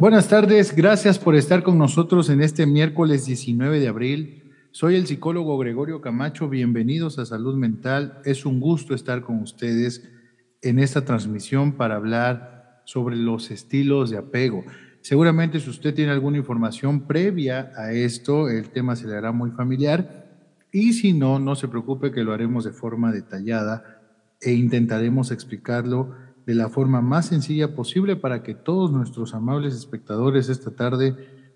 Buenas tardes, gracias por estar con nosotros en este miércoles 19 de abril. Soy el psicólogo Gregorio Camacho, bienvenidos a Salud Mental. Es un gusto estar con ustedes en esta transmisión para hablar sobre los estilos de apego. Seguramente si usted tiene alguna información previa a esto, el tema se le hará muy familiar y si no, no se preocupe que lo haremos de forma detallada e intentaremos explicarlo de la forma más sencilla posible para que todos nuestros amables espectadores esta tarde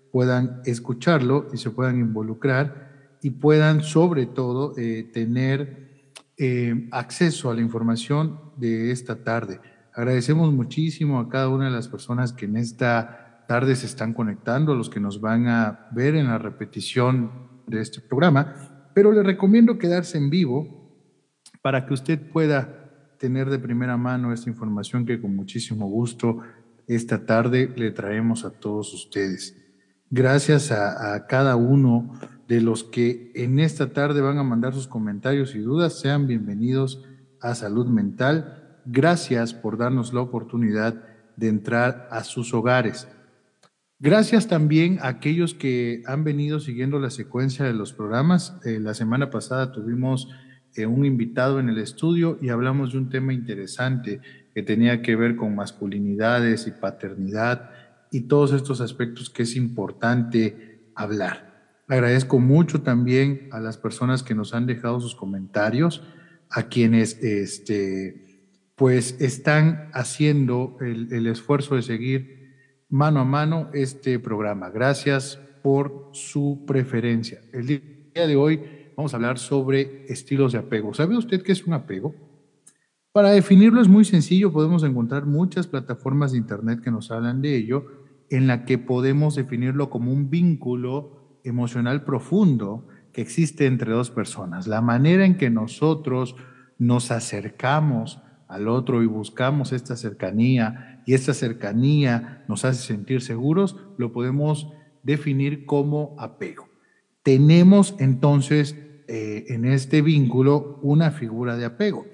puedan escucharlo y se puedan involucrar y puedan sobre todo eh, tener eh, acceso a la información de esta tarde. Agradecemos muchísimo a cada una de las personas que en esta tarde se están conectando, a los que nos van a ver en la repetición de este programa, pero le recomiendo quedarse en vivo para que usted pueda tener de primera mano esta información que con muchísimo gusto esta tarde le traemos a todos ustedes. Gracias a, cada uno de los que en esta tarde van a mandar sus comentarios y dudas, sean bienvenidos a Salud Mental. Gracias por darnos la oportunidad de entrar a sus hogares. Gracias también a aquellos que han venido siguiendo la secuencia de los programas. Eh, la semana pasada tuvimos eh, un invitado en el estudio y hablamos de un tema interesante que tenía que ver con masculinidades y paternidad y todos estos aspectos que es importante hablar. Agradezco mucho también a las personas que nos han dejado sus comentarios, a quienes este, pues están haciendo el, el esfuerzo de seguir mano a mano este programa. Gracias por su preferencia. El día de hoy vamos a hablar sobre estilos de apego. ¿Sabe usted qué es un apego? Para definirlo es muy sencillo, podemos encontrar muchas plataformas de Internet que nos hablan de ello, en la que podemos definirlo como un vínculo emocional profundo que existe entre dos personas. La manera en que nosotros nos acercamos al otro y buscamos esta cercanía y esta cercanía nos hace sentir seguros, lo podemos definir como apego. Tenemos entonces eh, en este vínculo una figura de apego.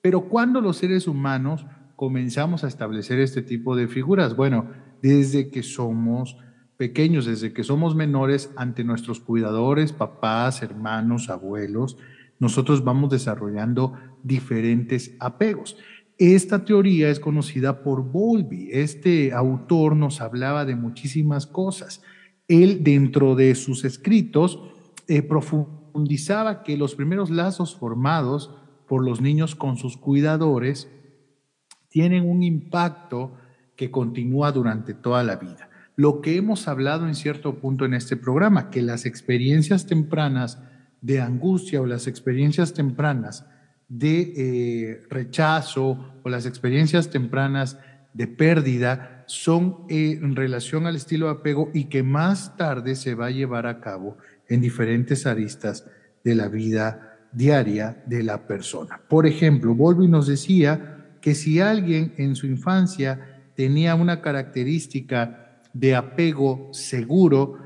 Pero cuando los seres humanos comenzamos a establecer este tipo de figuras? Bueno, desde que somos pequeños, desde que somos menores ante nuestros cuidadores, papás, hermanos, abuelos, nosotros vamos desarrollando diferentes apegos. Esta teoría es conocida por Bowlby. Este autor nos hablaba de muchísimas cosas. Él, dentro de sus escritos, eh, que los primeros lazos formados por los niños con sus cuidadores tienen un impacto que continúa durante toda la vida. Lo que hemos hablado en cierto punto en este programa, que las experiencias tempranas de angustia o las experiencias tempranas de eh, rechazo o las experiencias tempranas de pérdida son eh, en relación al estilo de apego y que más tarde se va a llevar a cabo en diferentes aristas de la vida diaria de la persona. Por ejemplo, Volvi nos decía que si alguien en su infancia tenía una característica de apego seguro,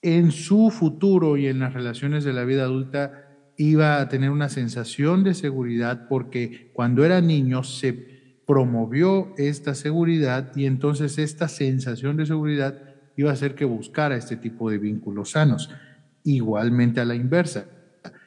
en su futuro y en las relaciones de la vida adulta iba a tener una sensación de seguridad porque cuando era niño se promovió esta seguridad y entonces esta sensación de seguridad iba a hacer que buscara este tipo de vínculos sanos. Igualmente a la inversa,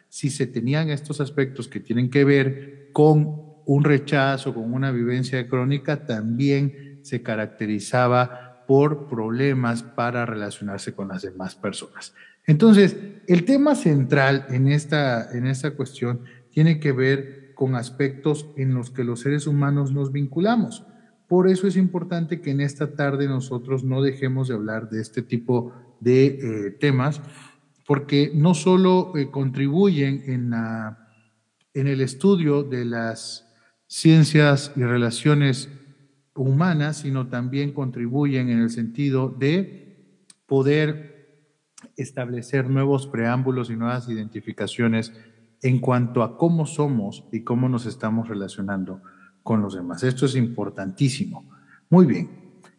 si se tenían estos aspectos que tienen que ver con un rechazo, con una vivencia crónica, también se caracterizaba por problemas para relacionarse con las demás personas. Entonces, el tema central en esta, en esta cuestión tiene que ver con aspectos en los que los seres humanos nos vinculamos. Por eso es importante que en esta tarde nosotros no dejemos de hablar de este tipo de eh, temas, porque no solo eh, contribuyen en, la, en el estudio de las ciencias y relaciones humanas, sino también contribuyen en el sentido de poder establecer nuevos preámbulos y nuevas identificaciones en cuanto a cómo somos y cómo nos estamos relacionando con los demás. Esto es importantísimo. Muy bien.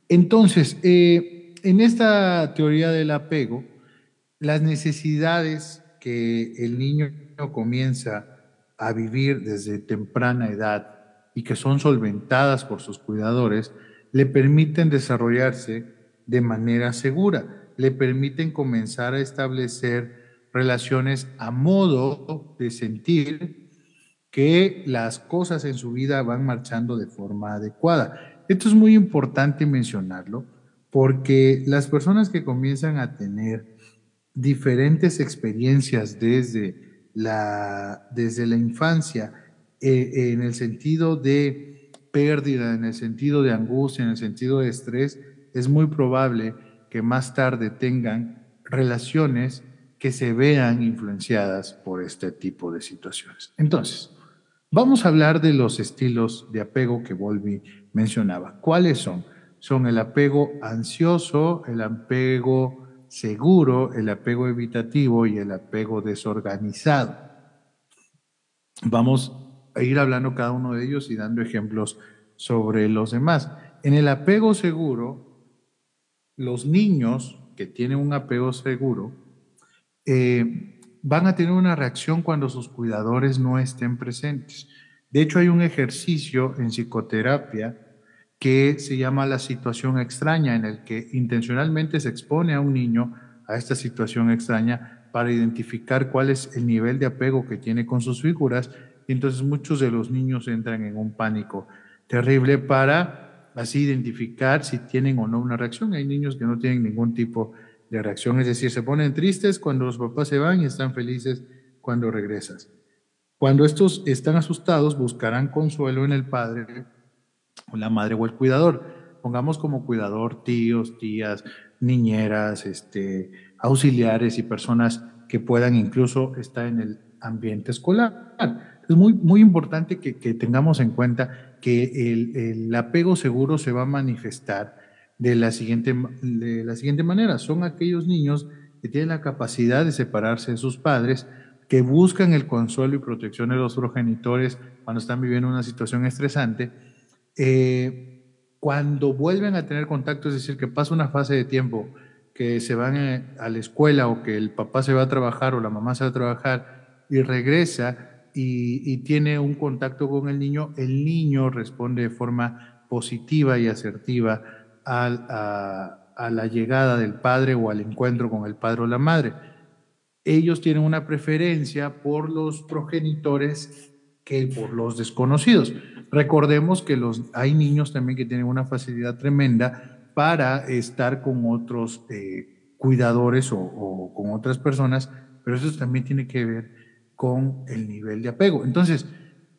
Entonces, eh, en esta teoría del apego, las necesidades que el niño comienza a vivir desde temprana edad y que son solventadas por sus cuidadores, le permiten desarrollarse de manera segura, le permiten comenzar a establecer relaciones a modo de sentir que las cosas en su vida van marchando de forma adecuada. Esto es muy importante mencionarlo porque las personas que comienzan a tener diferentes experiencias desde la, desde la infancia, eh, en el sentido de pérdida, en el sentido de angustia, en el sentido de estrés, es muy probable que más tarde tengan relaciones que se vean influenciadas por este tipo de situaciones. Entonces, vamos a hablar de los estilos de apego que Volvi mencionaba. ¿Cuáles son? Son el apego ansioso, el apego seguro, el apego evitativo y el apego desorganizado. Vamos a ir hablando cada uno de ellos y dando ejemplos sobre los demás. En el apego seguro, los niños que tienen un apego seguro eh, van a tener una reacción cuando sus cuidadores no estén presentes. De hecho, hay un ejercicio en psicoterapia que se llama la situación extraña, en el que intencionalmente se expone a un niño a esta situación extraña para identificar cuál es el nivel de apego que tiene con sus figuras. Y entonces muchos de los niños entran en un pánico terrible para así identificar si tienen o no una reacción. Hay niños que no tienen ningún tipo de reacción, es decir, se ponen tristes cuando los papás se van y están felices cuando regresas. Cuando estos están asustados, buscarán consuelo en el padre o la madre o el cuidador. Pongamos como cuidador tíos, tías, niñeras, este, auxiliares y personas que puedan incluso estar en el ambiente escolar. Es muy, muy importante que, que tengamos en cuenta que el, apego seguro se va a manifestar de la, siguiente, de la siguiente manera. Son aquellos niños que tienen la capacidad de separarse de sus padres, que buscan el consuelo y protección de los progenitores cuando están viviendo una situación estresante. Eh, cuando vuelven a tener contacto, es decir, que pasa una fase de tiempo que se van eh, a la escuela o que el papá se va a trabajar o la mamá se va a trabajar y regresa, y, tiene un contacto con el niño, el niño responde de forma positiva y asertiva a, a, la llegada del padre o al encuentro con el padre o la madre. Ellos tienen una preferencia por los progenitores que por los desconocidos. Recordemos que los, hay niños también que tienen una facilidad tremenda para estar con otros eh, cuidadores o, con otras personas, pero eso también tiene que ver con el nivel de apego. Entonces,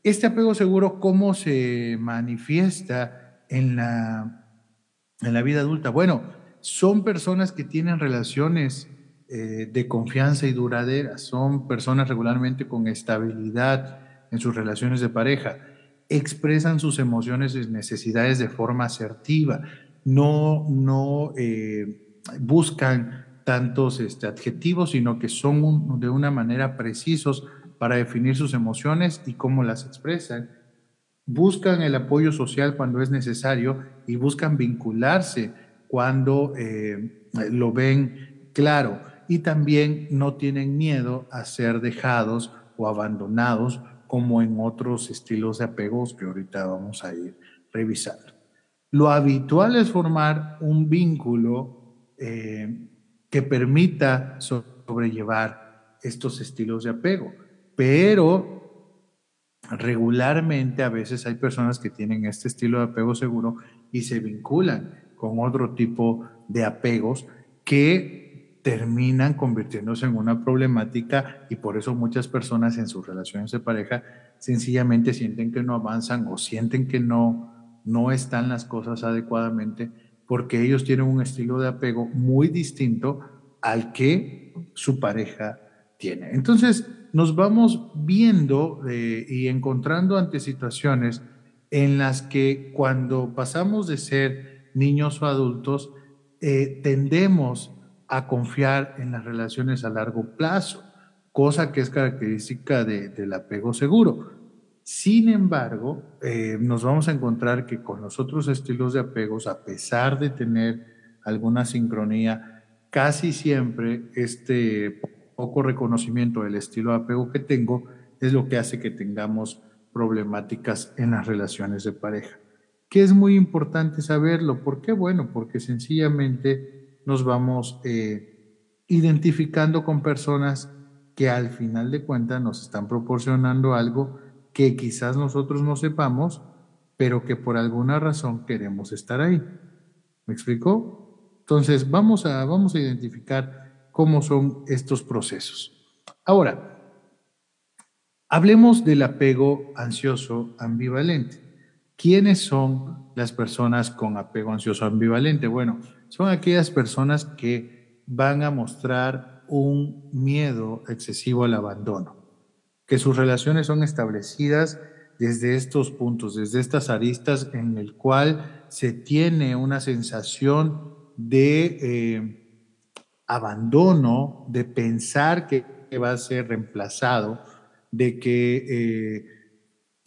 este apego seguro, ¿cómo se manifiesta en la, en la vida adulta? Bueno, son personas que tienen relaciones eh, de confianza y duraderas, son personas regularmente con estabilidad en sus relaciones de pareja, expresan sus emociones y necesidades de forma asertiva, no, no eh, buscan tantos este, adjetivos, sino que son de una manera precisos para definir sus emociones y cómo las expresan. Buscan el apoyo social cuando es necesario y buscan vincularse cuando eh, lo ven claro. Y también no tienen miedo a ser dejados o abandonados como en otros estilos de apegos que ahorita vamos a ir revisando. Lo habitual es formar un vínculo eh, que permita sobrellevar estos estilos de apego. Pero regularmente a veces hay personas que tienen este estilo de apego seguro y se vinculan con otro tipo de apegos que terminan convirtiéndose en una problemática y por eso muchas personas en sus relaciones de pareja sencillamente sienten que no avanzan o sienten que no, no están las cosas adecuadamente porque ellos tienen un estilo de apego muy distinto al que su pareja tiene. Entonces, nos vamos viendo eh, y encontrando ante situaciones en las que cuando pasamos de ser niños o adultos, eh, tendemos a confiar en las relaciones a largo plazo, cosa que es característica del apego seguro. Sin embargo, eh, nos vamos a encontrar que con los otros estilos de apegos, a pesar de tener alguna sincronía, casi siempre este poco reconocimiento del estilo de apego que tengo es lo que hace que tengamos problemáticas en las relaciones de pareja. que es muy importante saberlo. ¿Por qué? Bueno, porque sencillamente nos vamos eh, identificando con personas que al final de cuentas nos están proporcionando algo que quizás nosotros no sepamos, pero que por alguna razón queremos estar ahí. ¿Me explicó? Entonces, vamos a, vamos a identificar cómo son estos procesos. Ahora, hablemos del apego ansioso ambivalente. ¿Quiénes son las personas con apego ansioso ambivalente? Bueno, son aquellas personas que van a mostrar un miedo excesivo al abandono, que sus relaciones son establecidas desde estos puntos, desde estas aristas en el cual se tiene una sensación de eh, abandono, de pensar que va a ser reemplazado, de que eh,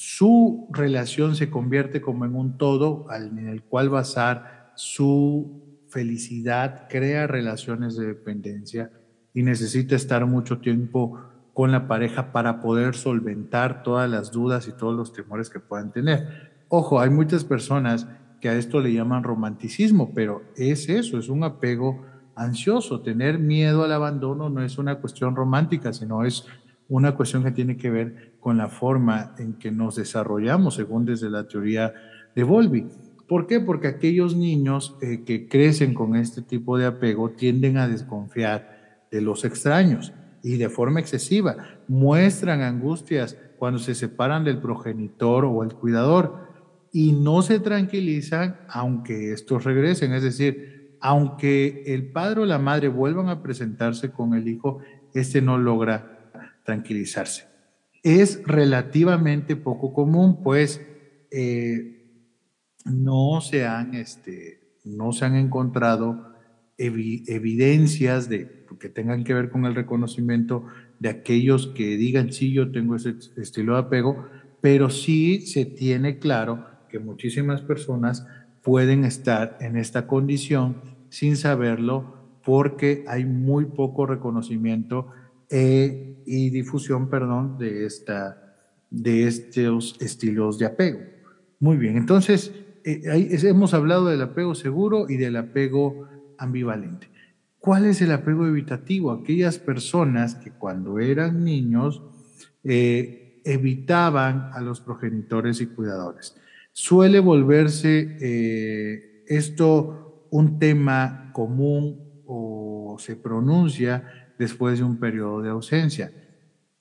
su relación se convierte como en un todo en el cual basar su felicidad, crea relaciones de dependencia y necesita estar mucho tiempo con la pareja para poder solventar todas las dudas y todos los temores que puedan tener. Ojo, hay muchas personas que a esto le llaman romanticismo, pero es eso, es un apego ansioso. Tener miedo al abandono no es una cuestión romántica, sino es una cuestión que tiene que ver con la forma en que nos desarrollamos, según desde la teoría de Volvi. ¿Por qué? Porque aquellos niños eh, que crecen con este tipo de apego tienden a desconfiar de los extraños y de forma excesiva. Muestran angustias cuando se separan del progenitor o el cuidador y no se tranquilizan aunque estos regresen. Es decir, aunque el padre o la madre vuelvan a presentarse con el hijo, este no logra tranquilizarse. Es relativamente poco común, pues eh, no, se han, este, no se han encontrado evidencias de, que tengan que ver con el reconocimiento de aquellos que digan, sí, yo tengo ese estilo de apego, pero sí se tiene claro que muchísimas personas pueden estar en esta condición sin saberlo porque hay muy poco reconocimiento eh, y difusión, perdón, de, esta, de estos estilos de apego. Muy bien, entonces eh, hemos hablado del apego seguro y del apego ambivalente. ¿Cuál es el apego evitativo? Aquellas personas que cuando eran niños eh, evitaban a los progenitores y cuidadores. Suele volverse esto un tema común o se pronuncia después de un periodo de ausencia.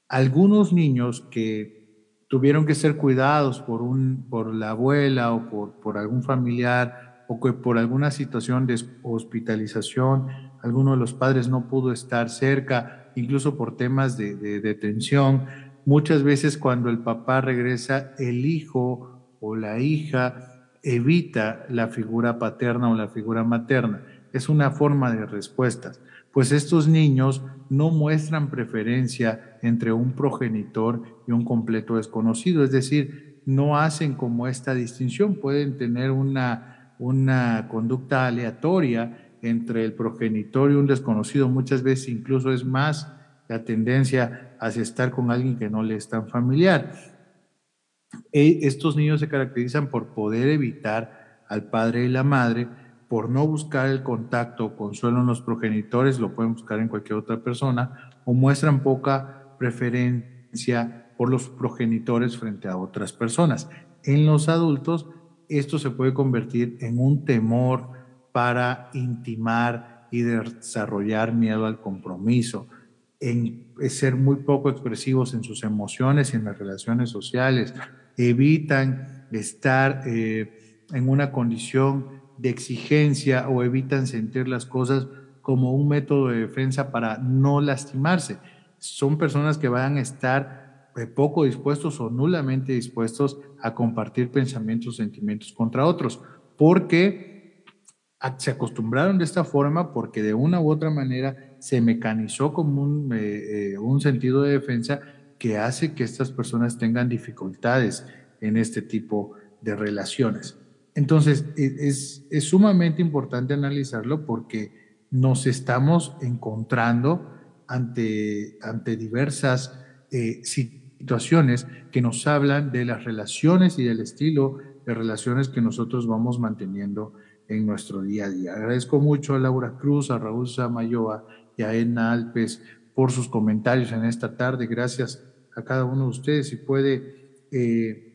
Algunos niños que tuvieron que ser cuidados por, un, por la abuela o por, por algún familiar o que por alguna situación de hospitalización, alguno de los padres no pudo estar cerca, incluso por temas de, de detención. Muchas veces cuando el papá regresa, el hijo o la hija evita la figura paterna o la figura materna. Es una forma de respuestas pues estos niños no muestran preferencia entre un progenitor y un completo desconocido, es decir, no hacen como esta distinción, pueden tener una, una conducta aleatoria entre el progenitor y un desconocido, muchas veces incluso es más la tendencia hacia estar con alguien que no le es tan familiar. E, estos niños se caracterizan por poder evitar al padre y la madre, por no buscar el contacto o consuelo en los progenitores, lo pueden buscar en cualquier otra persona, o muestran poca preferencia por los progenitores frente a otras personas. En los adultos, esto se puede convertir en un temor para intimar y desarrollar miedo al compromiso, en ser muy poco expresivos en sus emociones y en las relaciones sociales, evitan estar eh, en una condición de exigencia o evitan sentir las cosas como un método de defensa para no lastimarse. Son personas que van a estar eh, poco dispuestos o nulamente dispuestos a compartir pensamientos, sentimientos contra otros, porque se acostumbraron de esta forma porque de una u otra manera se mecanizó como un, eh, eh, un sentido de defensa que hace que estas personas tengan dificultades en este tipo de relaciones. Entonces, e, es, sumamente importante analizarlo porque nos estamos encontrando ante, ante diversas eh, situaciones que nos hablan de las relaciones y del estilo de relaciones que nosotros vamos manteniendo en nuestro día a día. Agradezco mucho a Laura Cruz, a Raúl Samayoa y a Edna Alpes por sus comentarios en esta tarde. Gracias a cada uno de ustedes. Si puede eh,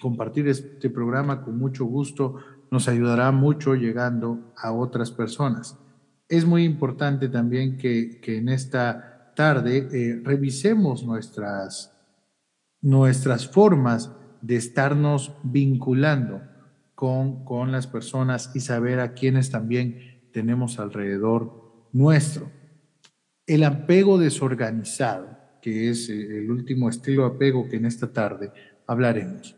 compartir este programa con mucho gusto, nos ayudará mucho llegando a otras personas. Es muy importante también que, que en esta tarde eh, revisemos nuestras, nuestras formas de estarnos vinculando con, con las personas y saber a quienes también tenemos alrededor nuestro. El apego desorganizado, que es eh, el último estilo de apego que en esta tarde hablaremos.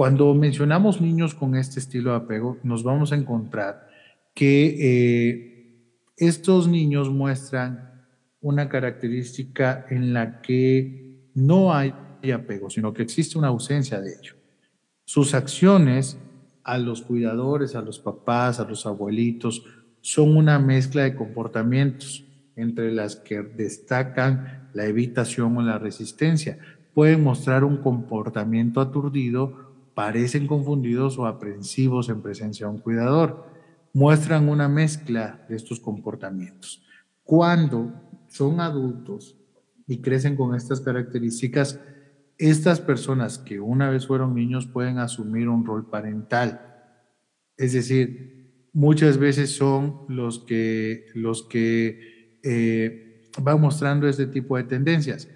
Cuando mencionamos niños con este estilo de apego, nos vamos a encontrar que eh, estos niños muestran una característica en la que no hay apego, sino que existe una ausencia de ello. Sus acciones a los cuidadores, a los papás, a los abuelitos, son una mezcla de comportamientos entre las que destacan la evitación o la resistencia. Pueden mostrar un comportamiento aturdido, parecen confundidos o aprensivos en presencia de un cuidador. Muestran una mezcla de estos comportamientos. Cuando son adultos y crecen con estas características, estas personas que una vez fueron niños pueden asumir un rol parental. Es decir, muchas veces son los que, los que eh, van mostrando este tipo de tendencias.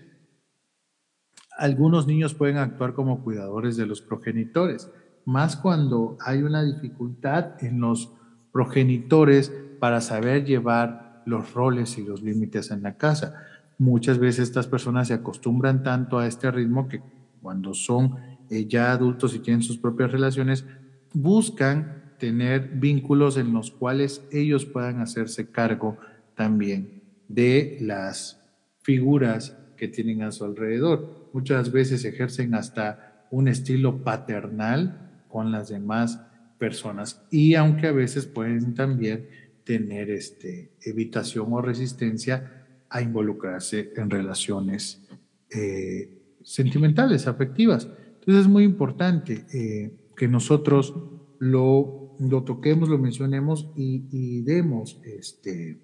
Algunos niños pueden actuar como cuidadores de los progenitores, más cuando hay una dificultad en los progenitores para saber llevar los roles y los límites en la casa muchas veces estas personas se acostumbran tanto a este ritmo que cuando son eh, ya adultos y tienen sus propias relaciones, buscan tener vínculos en los cuales ellos puedan hacerse cargo también de las figuras que tienen a su alrededor. Muchas veces ejercen hasta un estilo paternal con las demás personas y aunque a veces pueden también tener este, evitación o resistencia a involucrarse en relaciones eh, sentimentales, afectivas. Entonces es muy importante eh, que nosotros lo, lo, toquemos, lo mencionemos y, demos este,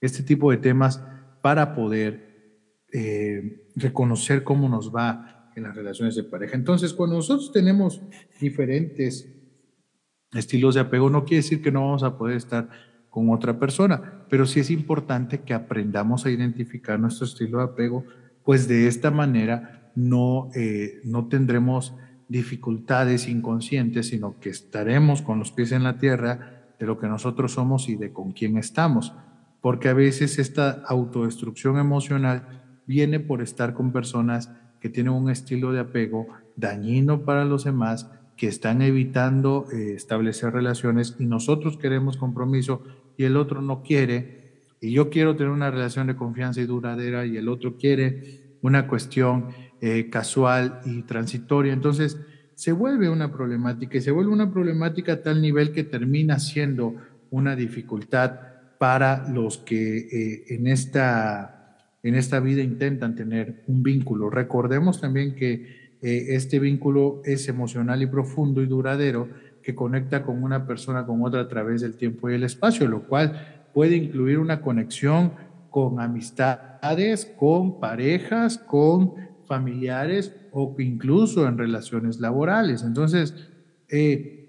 este tipo de temas para poder eh, reconocer cómo nos va en las relaciones de pareja. Entonces, cuando nosotros tenemos diferentes estilos de apego, no quiere decir que no vamos a poder estar con otra persona, pero sí es importante que aprendamos a identificar nuestro estilo de apego, pues de esta manera no, eh, no tendremos dificultades inconscientes, sino que estaremos con los pies en la tierra de lo que nosotros somos y de con quién estamos, porque a veces esta autodestrucción emocional viene por estar con personas que tienen un estilo de apego dañino para los demás, que están evitando eh, establecer relaciones y nosotros queremos compromiso, y el otro no quiere, y yo quiero tener una relación de confianza y duradera y el otro quiere una cuestión eh, casual y transitoria, entonces se vuelve una problemática y se vuelve una problemática a tal nivel que termina siendo una dificultad para los que eh, en, esta, en esta vida intentan tener un vínculo. Recordemos también que eh, este vínculo es emocional y profundo y duradero, que conecta con una persona con otra a través del tiempo y el espacio, lo cual puede incluir una conexión con amistades, con parejas, con familiares o incluso en relaciones laborales. Entonces, eh,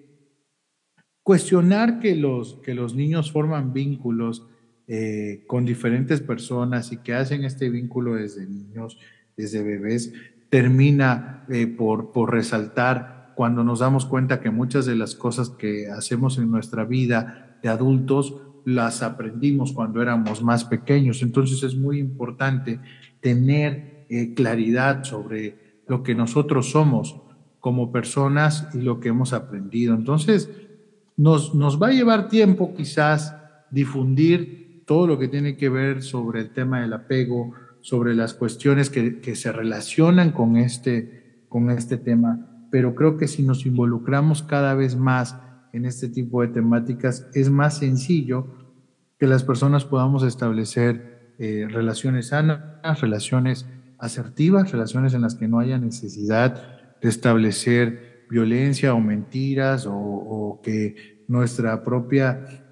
cuestionar que los, que los niños forman vínculos eh, con diferentes personas y que hacen este vínculo desde niños, desde bebés, termina eh, por, por resaltar cuando nos damos cuenta que muchas de las cosas que hacemos en nuestra vida de adultos las aprendimos cuando éramos más pequeños. Entonces es muy importante tener eh, claridad sobre lo que nosotros somos como personas y lo que hemos aprendido. Entonces nos, nos va a llevar tiempo quizás difundir todo lo que tiene que ver sobre el tema del apego, sobre las cuestiones que, que se relacionan con este, con este tema. Pero creo que si nos involucramos cada vez más en este tipo de temáticas, es más sencillo que las personas podamos establecer eh, relaciones sanas, relaciones asertivas, relaciones en las que no haya necesidad de establecer violencia o mentiras o, que nuestra propia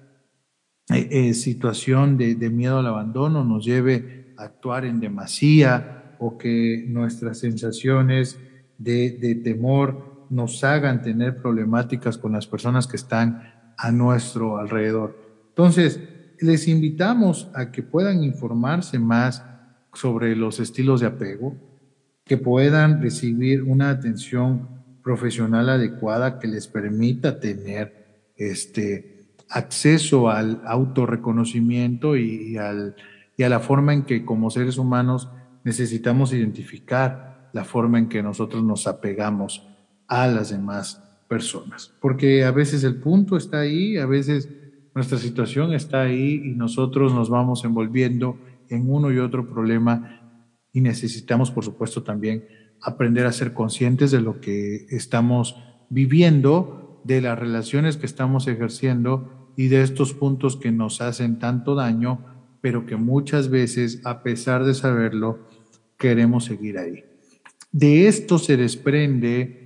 eh, eh, situación de, miedo al abandono nos lleve a actuar en demasía o que nuestras sensaciones de, de temor nos hagan tener problemáticas con las personas que están a nuestro alrededor. Entonces, les invitamos a que puedan informarse más sobre los estilos de apego, que puedan recibir una atención profesional adecuada que les permita tener este acceso al autorreconocimiento y, al, y a la forma en que como seres humanos necesitamos identificar la forma en que nosotros nos apegamos a las demás personas. Porque a veces el punto está ahí, a veces nuestra situación está ahí y nosotros nos vamos envolviendo en uno y otro problema y necesitamos, por supuesto, también aprender a ser conscientes de lo que estamos viviendo, de las relaciones que estamos ejerciendo y de estos puntos que nos hacen tanto daño, pero que muchas veces, a pesar de saberlo, queremos seguir ahí. De esto se desprende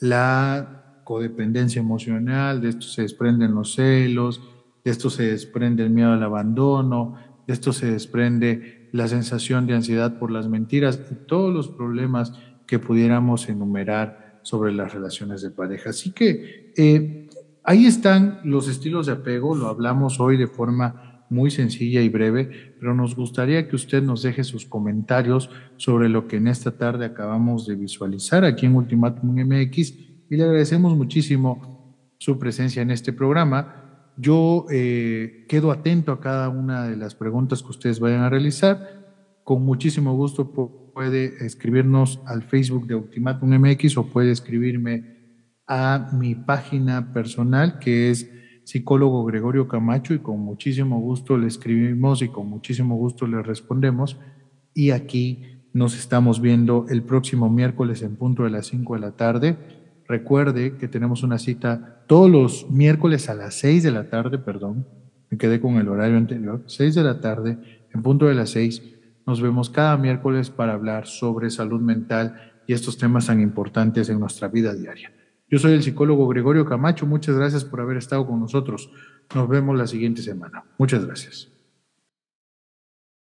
la codependencia emocional, de esto se desprenden los celos, de esto se desprende el miedo al abandono, de esto se desprende la sensación de ansiedad por las mentiras y todos los problemas que pudiéramos enumerar sobre las relaciones de pareja. Así que eh, ahí están los estilos de apego, lo hablamos hoy de forma muy sencilla y breve, pero nos gustaría que usted nos deje sus comentarios sobre lo que en esta tarde acabamos de visualizar aquí en Ultimatum MX y le agradecemos muchísimo su presencia en este programa. Yo eh, quedo atento a cada una de las preguntas que ustedes vayan a realizar. Con muchísimo gusto puede escribirnos al Facebook de Ultimatum MX o puede escribirme a mi página personal que es psicólogo Gregorio Camacho y con muchísimo gusto le escribimos y con muchísimo gusto le respondemos. Y aquí nos estamos viendo el próximo miércoles en punto de las 5 de la tarde Recuerde que tenemos una cita todos los miércoles a las 6 de la tarde, perdón, me quedé con el horario anterior, 6 de la tarde, en punto de las 6, nos vemos cada miércoles para hablar sobre salud mental y estos temas tan importantes en nuestra vida diaria. Yo soy el psicólogo Gregorio Camacho, muchas gracias por haber estado con nosotros. Nos vemos la siguiente semana. Muchas gracias.